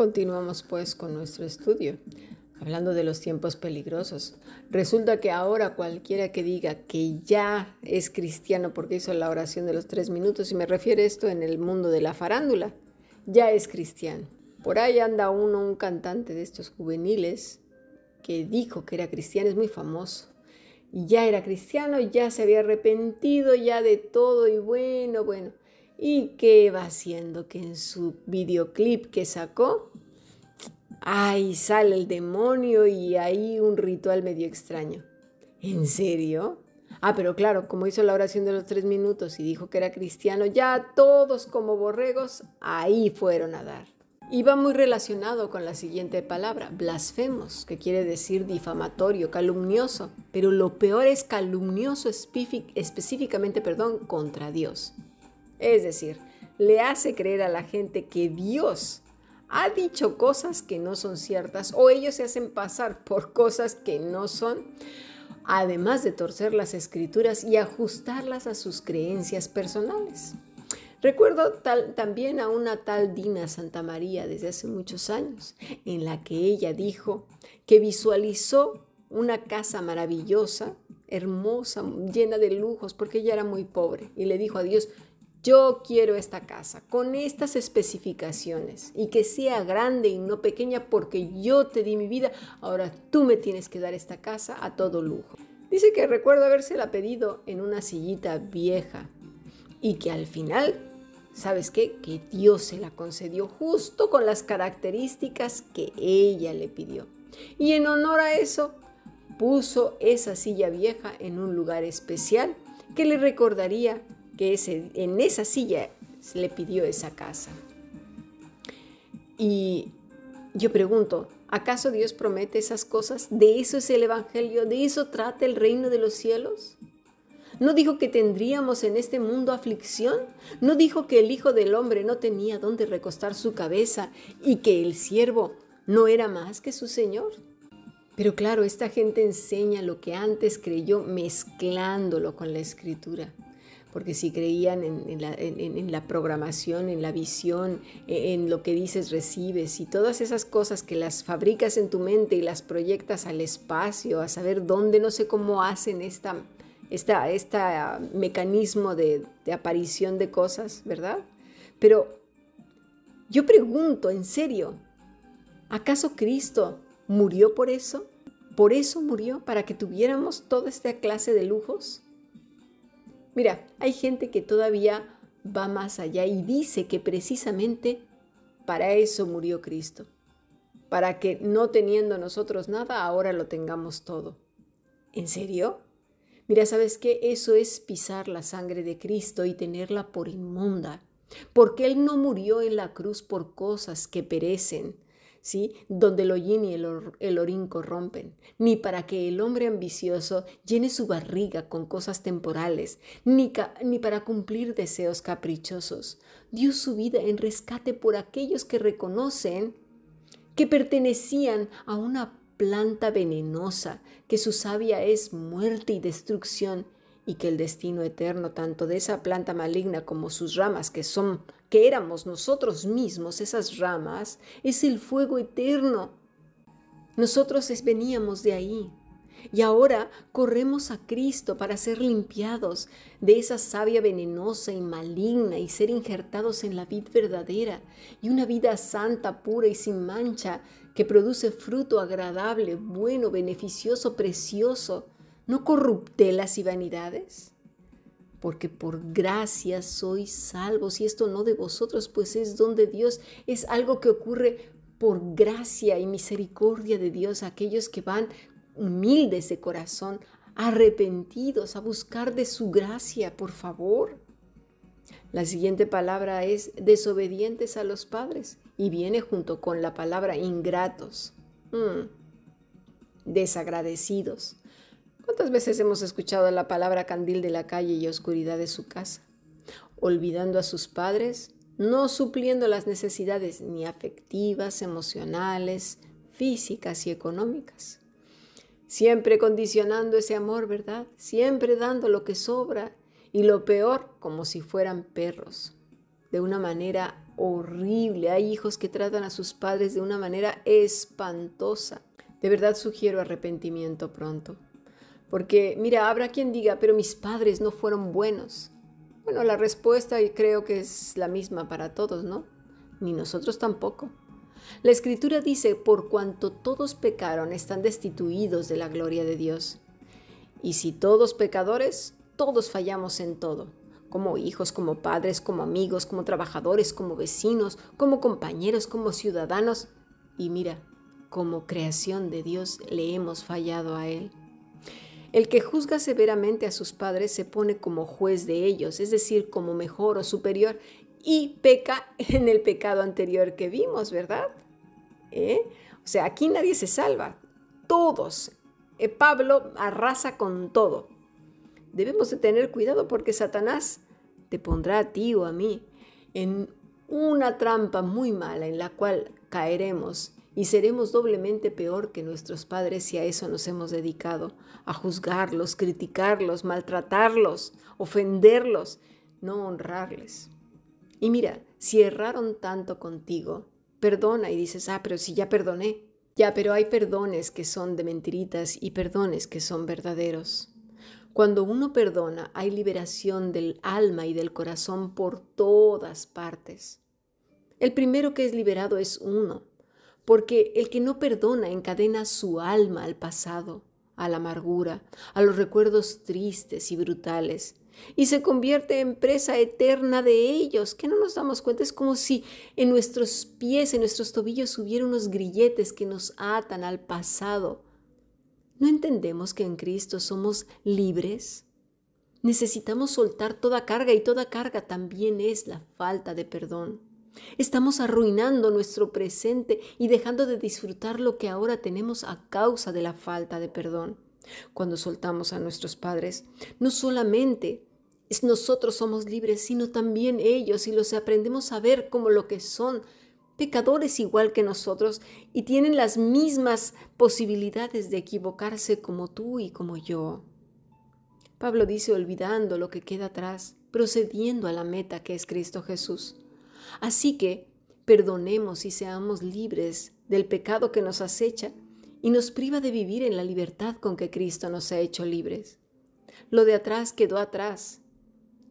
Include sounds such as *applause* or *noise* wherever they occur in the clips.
Continuamos pues con nuestro estudio, hablando de los tiempos peligrosos. Resulta que ahora cualquiera que diga que ya es cristiano porque hizo la oración de los tres minutos, y me refiero a esto en el mundo de la farándula, ya es cristiano. Por ahí anda uno, un cantante de estos juveniles, que dijo que era cristiano, es muy famoso. Ya era cristiano, ya se había arrepentido ya de todo y bueno, bueno. ¿Y qué va haciendo? Que en su videoclip que sacó, ahí sale el demonio y ahí un ritual medio extraño. ¿En serio? Ah, pero claro, como hizo la oración de los tres minutos y dijo que era cristiano, ya todos como borregos ahí fueron a dar. Y muy relacionado con la siguiente palabra, blasfemos, que quiere decir difamatorio, calumnioso, pero lo peor es calumnioso específicamente, perdón, contra Dios. Es decir, le hace creer a la gente que Dios ha dicho cosas que no son ciertas o ellos se hacen pasar por cosas que no son, además de torcer las escrituras y ajustarlas a sus creencias personales. Recuerdo también a una tal Dina Santa María desde hace muchos años, en la que ella dijo que visualizó una casa maravillosa, hermosa, llena de lujos, porque ella era muy pobre, y le dijo a Dios, yo quiero esta casa con estas especificaciones y que sea grande y no pequeña porque yo te di mi vida, ahora tú me tienes que dar esta casa a todo lujo. Dice que recuerdo habérsela pedido en una sillita vieja y que al final, ¿sabes qué? Que Dios se la concedió justo con las características que ella le pidió. Y en honor a eso, puso esa silla vieja en un lugar especial que le recordaría que en esa silla se le pidió esa casa. Y yo pregunto, ¿acaso Dios promete esas cosas? ¿De eso es el Evangelio? ¿De eso trata el reino de los cielos? ¿No dijo que tendríamos en este mundo aflicción? ¿No dijo que el Hijo del Hombre no tenía dónde recostar su cabeza y que el siervo no era más que su Señor? Pero claro, esta gente enseña lo que antes creyó mezclándolo con la escritura porque si creían en, la, programación, en la visión, e, en, lo que dices recibes y todas esas cosas que las fabricas en tu mente y las proyectas al espacio, a saber dónde, no sé cómo hacen esta, esta, esta mecanismo de, de aparición de cosas, ¿verdad? Pero yo pregunto, en serio, ¿acaso Cristo murió por eso? ¿Por eso murió? ¿Para que tuviéramos toda esta clase de lujos? Mira, hay gente que todavía va más allá y dice que precisamente para eso murió Cristo, para que no teniendo nosotros nada, ahora lo tengamos todo. ¿En serio? Mira, ¿sabes qué? Eso es pisar la sangre de Cristo y tenerla por inmunda, porque Él no murió en la cruz por cosas que perecen, ¿sí? donde el hollín y el, orín corrompen, ni para que el hombre ambicioso llene su barriga con cosas temporales, ni, ni para cumplir deseos caprichosos. Dio su vida en rescate por aquellos que reconocen que pertenecían a una planta venenosa, que su savia es muerte y destrucción, y que el destino eterno tanto de esa planta maligna como sus ramas, que son que éramos nosotros mismos, esas ramas, es el fuego eterno. Nosotros veníamos de ahí. Y ahora corremos a Cristo para ser limpiados de esa savia venenosa y maligna y ser injertados en la vid verdadera y una vida santa, pura y sin mancha que produce fruto agradable, bueno, beneficioso, precioso, no corruptelas y vanidades porque por gracia sois salvos y esto no de vosotros, pues es don de Dios, es algo que ocurre por gracia y misericordia de Dios, aquellos que van humildes de corazón, arrepentidos a buscar de su gracia, por favor. La siguiente palabra es desobedientes a los padres y viene junto con la palabra ingratos, mm, desagradecidos. ¿Cuántas veces hemos escuchado la palabra candil de la calle y oscuridad de su casa? Olvidando a sus padres, no supliendo las necesidades ni afectivas, emocionales, físicas y económicas. Siempre condicionando ese amor, ¿verdad? Siempre dando lo que sobra y lo peor como si fueran perros. de una manera horrible. Hay hijos que tratan a sus padres de una manera espantosa. De verdad sugiero arrepentimiento pronto. Porque, mira, habrá quien diga, pero mis padres no fueron buenos. Bueno, la respuesta creo que es la misma para todos, ¿no? Ni nosotros tampoco. La escritura dice, por cuanto todos pecaron, están destituidos de la gloria de Dios. Y si todos pecadores, todos fallamos en todo, como hijos, como padres, como amigos, como trabajadores, como vecinos, como compañeros, como ciudadanos. Y mira, como creación de Dios le hemos fallado a Él. El que juzga severamente a sus padres se pone como juez de ellos, es decir, como mejor o superior, y peca *laughs* en el pecado anterior que vimos, ¿verdad? ¿Eh? O sea, aquí nadie se salva, todos. Eh, Pablo arrasa con todo. Debemos de tener cuidado porque Satanás te pondrá a ti o a mí en una trampa muy mala en la cual caeremos y seremos doblemente peor que nuestros padres si a eso nos hemos dedicado, a juzgarlos, criticarlos, maltratarlos, ofenderlos, no honrarles. Y mira, si erraron tanto contigo, perdona y dices, ah, pero si ya perdoné. Ya, pero hay perdones que son de mentiritas y perdones que son verdaderos. Cuando uno perdona, hay liberación del alma y del corazón por todas partes. El primero que es liberado es uno, porque el que no perdona encadena su alma al pasado, a la amargura, a los recuerdos tristes y brutales, y se convierte en presa eterna de ellos, que no nos damos cuenta. Es como si en nuestros pies, en nuestros tobillos hubiera unos grilletes que nos atan al pasado. ¿No entendemos que en Cristo somos libres? Necesitamos soltar toda carga y toda carga también es la falta de perdón. Estamos arruinando nuestro presente y dejando de disfrutar lo que ahora tenemos a causa de la falta de perdón. Cuando soltamos a nuestros padres, no solamente nosotros somos libres, sino también ellos y los aprendemos a ver como lo que son, pecadores igual que nosotros y tienen las mismas posibilidades de equivocarse como tú y como yo. Pablo dice olvidando lo que queda atrás, procediendo a la meta que es Cristo Jesús. Así que perdonemos y seamos libres del pecado que nos acecha y nos priva de vivir en la libertad con que Cristo nos ha hecho libres. Lo de atrás quedó atrás.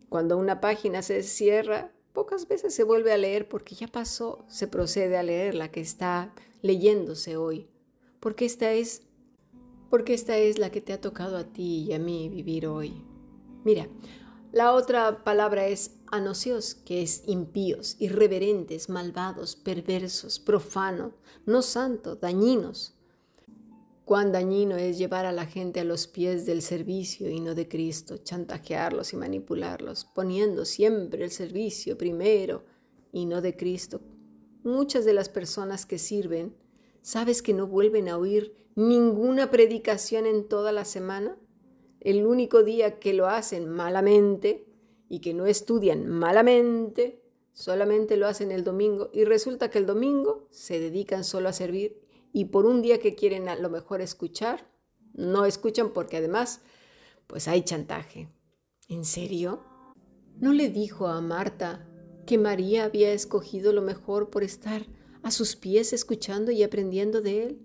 Cuando una página se cierra, pocas veces se vuelve a leer porque ya pasó, se procede a leer la que está leyéndose hoy, porque esta es porque esta es la que te ha tocado a ti y a mí vivir hoy. Mira, la otra palabra es anocios, que es impíos, irreverentes, malvados, perversos, profano, no santo, dañinos. Cuán dañino es llevar a la gente a los pies del servicio y no de Cristo, chantajearlos y manipularlos, poniendo siempre el servicio primero y no de Cristo. Muchas de las personas que sirven, ¿sabes que no vuelven a oír ninguna predicación en toda la semana? El único día que lo hacen malamente y que no estudian malamente, solamente lo hacen el domingo y resulta que el domingo se dedican solo a servir y por un día que quieren a lo mejor escuchar, no escuchan porque además pues hay chantaje. ¿En serio? ¿No le dijo a Marta que María había escogido lo mejor por estar a sus pies escuchando y aprendiendo de él?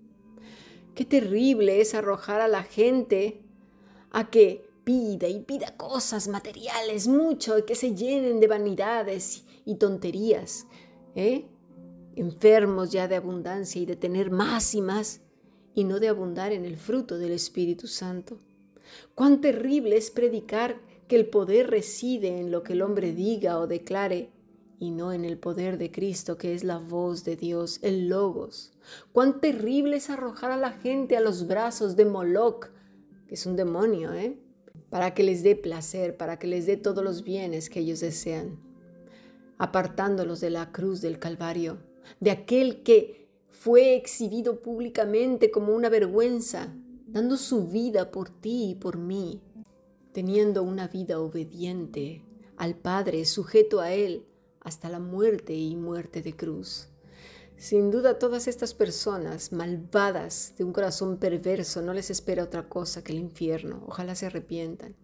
Qué terrible es arrojar a la gente a que pida y pida cosas materiales, mucho, y que se llenen de vanidades y tonterías, ¿eh? enfermos ya de abundancia y de tener más y más, y no de abundar en el fruto del Espíritu Santo. Cuán terrible es predicar que el poder reside en lo que el hombre diga o declare, y no en el poder de Cristo, que es la voz de Dios, el Logos. Cuán terrible es arrojar a la gente a los brazos de Moloch, es un demonio, ¿eh? para que les dé placer, para que les dé todos los bienes que ellos desean, apartándolos de la cruz del Calvario, de aquel que fue exhibido públicamente como una vergüenza, dando su vida por ti y por mí, teniendo una vida obediente al Padre, sujeto a Él, hasta la muerte y muerte de cruz. Sin duda todas estas personas malvadas de un corazón perverso no les espera otra cosa que el infierno. Ojalá se arrepientan.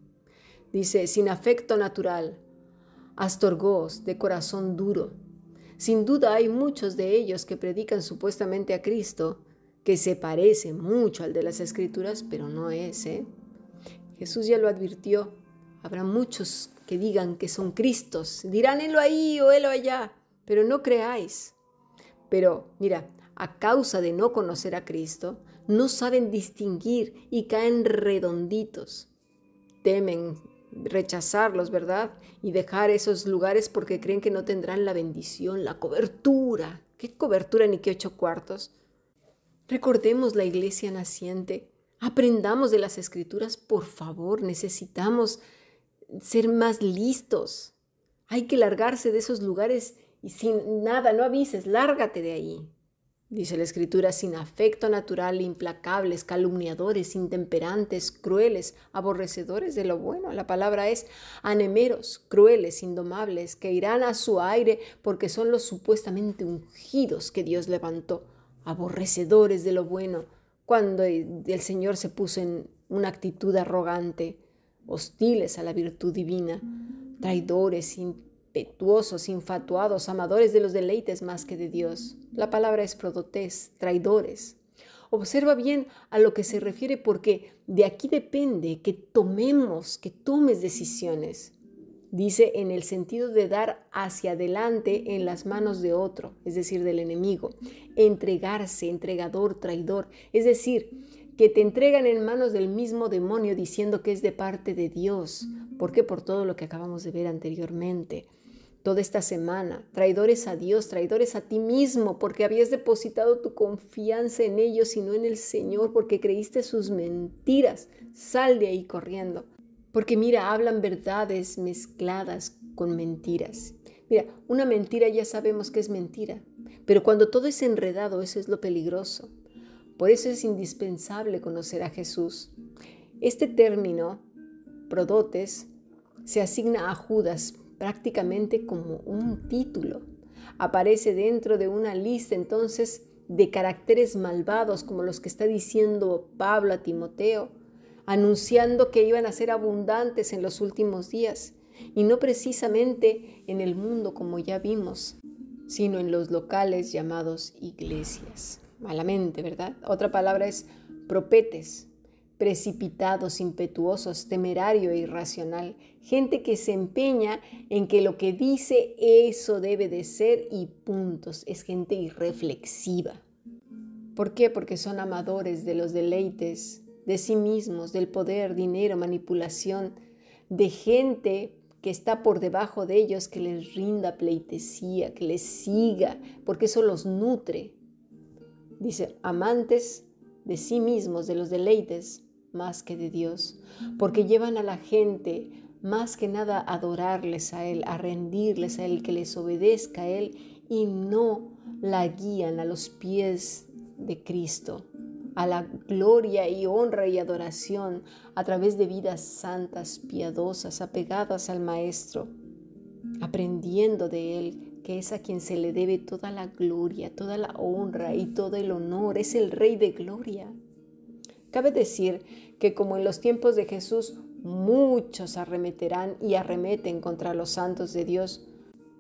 Dice, sin afecto natural, astorgos de corazón duro. Sin duda hay muchos de ellos que predican supuestamente a Cristo, que se parece mucho al de las Escrituras, pero no es, ¿eh? Jesús ya lo advirtió. Habrá muchos que digan que son Cristos, dirán helo ahí o helo allá, pero no creáis. Pero mira, a causa de no conocer a Cristo, no saben distinguir y caen redonditos. Temen rechazarlos, ¿verdad? Y dejar esos lugares porque creen que no tendrán la bendición, la cobertura. ¿Qué cobertura ni qué ocho cuartos? Recordemos la iglesia naciente. Aprendamos de las escrituras, por favor. Necesitamos ser más listos. Hay que largarse de esos lugares y sin nada, no avises, lárgate de ahí. Dice la escritura, sin afecto natural, implacables, calumniadores, intemperantes, crueles, aborrecedores de lo bueno. La palabra es anemeros, crueles, indomables, que irán a su aire porque son los supuestamente ungidos que Dios levantó, aborrecedores de lo bueno, cuando el Señor se puso en una actitud arrogante, hostiles a la virtud divina, traidores, impetuosos, infatuados, amadores de los deleites más que de Dios. La palabra es prodotés, traidores. Observa bien a lo que se refiere porque de aquí depende que tomemos, que tomes decisiones. Dice en el sentido de dar hacia adelante en las manos de otro, es decir, del enemigo. Entregarse, entregador, traidor. Es decir, que te entregan en manos del mismo demonio diciendo que es de parte de Dios. ¿Por qué? Por todo lo que acabamos de ver anteriormente toda esta semana, traidores a Dios, traidores a ti mismo, porque habías depositado tu confianza en ellos y no en el Señor, porque creíste sus mentiras. Sal de ahí corriendo. Porque mira, hablan verdades mezcladas con mentiras. Mira, una mentira ya sabemos que es mentira, pero cuando todo es enredado, eso es lo peligroso. Por eso es indispensable conocer a Jesús. Este término, prodotes, se asigna a Judas prácticamente como un título. Aparece dentro de una lista entonces de caracteres malvados como los que está diciendo Pablo a Timoteo, anunciando que iban a ser abundantes en los últimos días, y no precisamente en el mundo como ya vimos, sino en los locales llamados iglesias. Malamente, ¿verdad? Otra palabra es propetes, precipitados, impetuosos, temerario e irracional, gente que se empeña en que lo que dice eso debe de ser y puntos, es gente irreflexiva. ¿Por qué? Porque son amadores de los deleites, de sí mismos, del poder, dinero, manipulación, de gente que está por debajo de ellos, que les rinda pleitesía, que les siga, porque eso los nutre. Dice, amantes de sí mismos, de los deleites, más que de Dios, porque llevan a la gente más que nada a adorarles a Él, a rendirles a Él, que les obedezca a Él y no la guían a los pies de Cristo, a la gloria y honra y adoración a través de vidas santas, piadosas, apegadas al Maestro, aprendiendo de Él, que es a quien se le debe toda la gloria, toda la honra y todo el honor, es el Rey de Gloria. Cabe decir que como en los tiempos de Jesús, muchos arremeterán y arremeten contra los santos de Dios,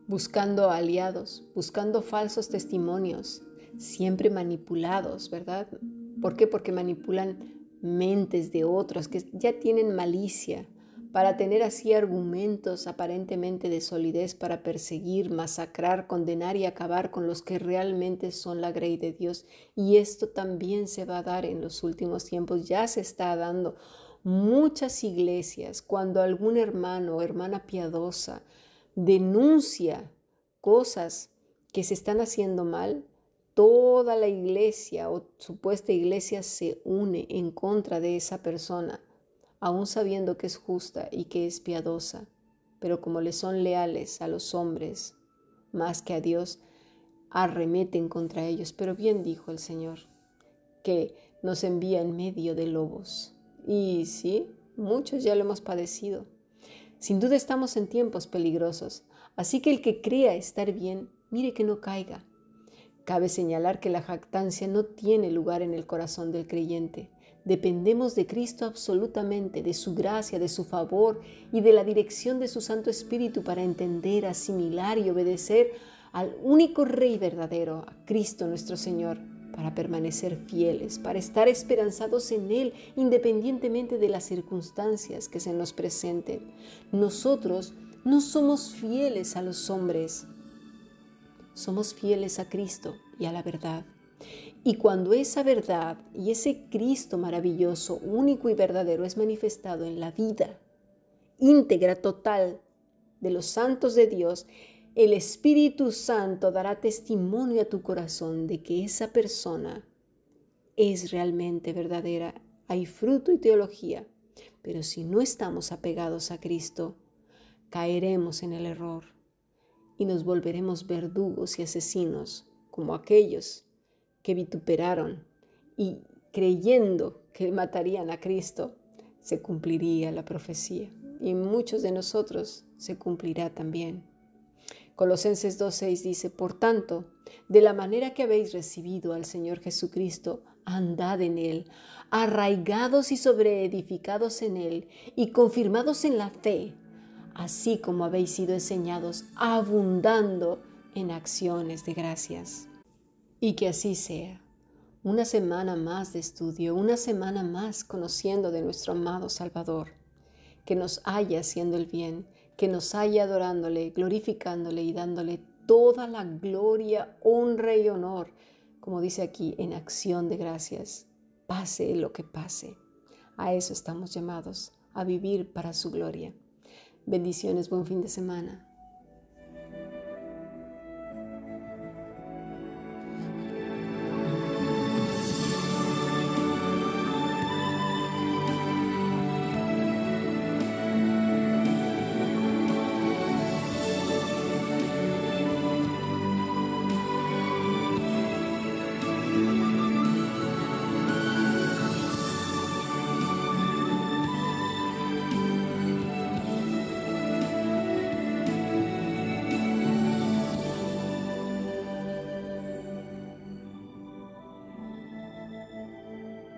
buscando aliados, buscando falsos testimonios, siempre manipulados, ¿verdad? ¿Por qué? Porque manipulan mentes de otros que ya tienen malicia, para tener así argumentos aparentemente de solidez para perseguir, masacrar, condenar y acabar con los que realmente son la grey de Dios. Y esto también se va a dar en los últimos tiempos, ya se está dando. Muchas iglesias, cuando algún hermano o hermana piadosa denuncia cosas que se están haciendo mal, toda la iglesia o supuesta iglesia se une en contra de esa persona aun sabiendo que es justa y que es piadosa, pero como le son leales a los hombres más que a Dios, arremeten contra ellos. Pero bien dijo el Señor, que nos envía en medio de lobos. Y sí, muchos ya lo hemos padecido. Sin duda estamos en tiempos peligrosos, así que el que crea estar bien, mire que no caiga. Cabe señalar que la jactancia no tiene lugar en el corazón del creyente Dependemos de Cristo absolutamente, de su gracia, de su favor y de la dirección de su Santo Espíritu para entender, asimilar y obedecer al único Rey verdadero, a Cristo nuestro Señor, para permanecer fieles, para estar esperanzados en Él independientemente de las circunstancias que se nos presenten. Nosotros no somos fieles a los hombres, somos fieles a Cristo y a la verdad. Y cuando esa verdad y ese Cristo maravilloso, único y verdadero es manifestado en la vida íntegra, total de los santos de Dios, el Espíritu Santo dará testimonio a tu corazón de que esa persona es realmente verdadera. Hay fruto y teología, pero si no estamos apegados a Cristo, caeremos en el error y nos volveremos verdugos y asesinos como aquellos que vituperaron y creyendo que matarían a Cristo, se cumpliría la profecía y muchos de nosotros se cumplirá también. Colosenses 2.6 dice, por tanto, de la manera que habéis recibido al Señor Jesucristo, andad en Él, arraigados y sobreedificados en Él y confirmados en la fe, así como habéis sido enseñados, abundando en acciones de gracias. Y que así sea. Una semana más de estudio, una semana más conociendo de nuestro amado Salvador, que nos haya haciendo el bien, que nos haya adorándole, glorificándole y dándole toda la gloria, honra y honor, como dice aquí, en acción de gracias, pase lo que pase. A eso estamos llamados, a vivir para su gloria. Bendiciones, buen fin de semana.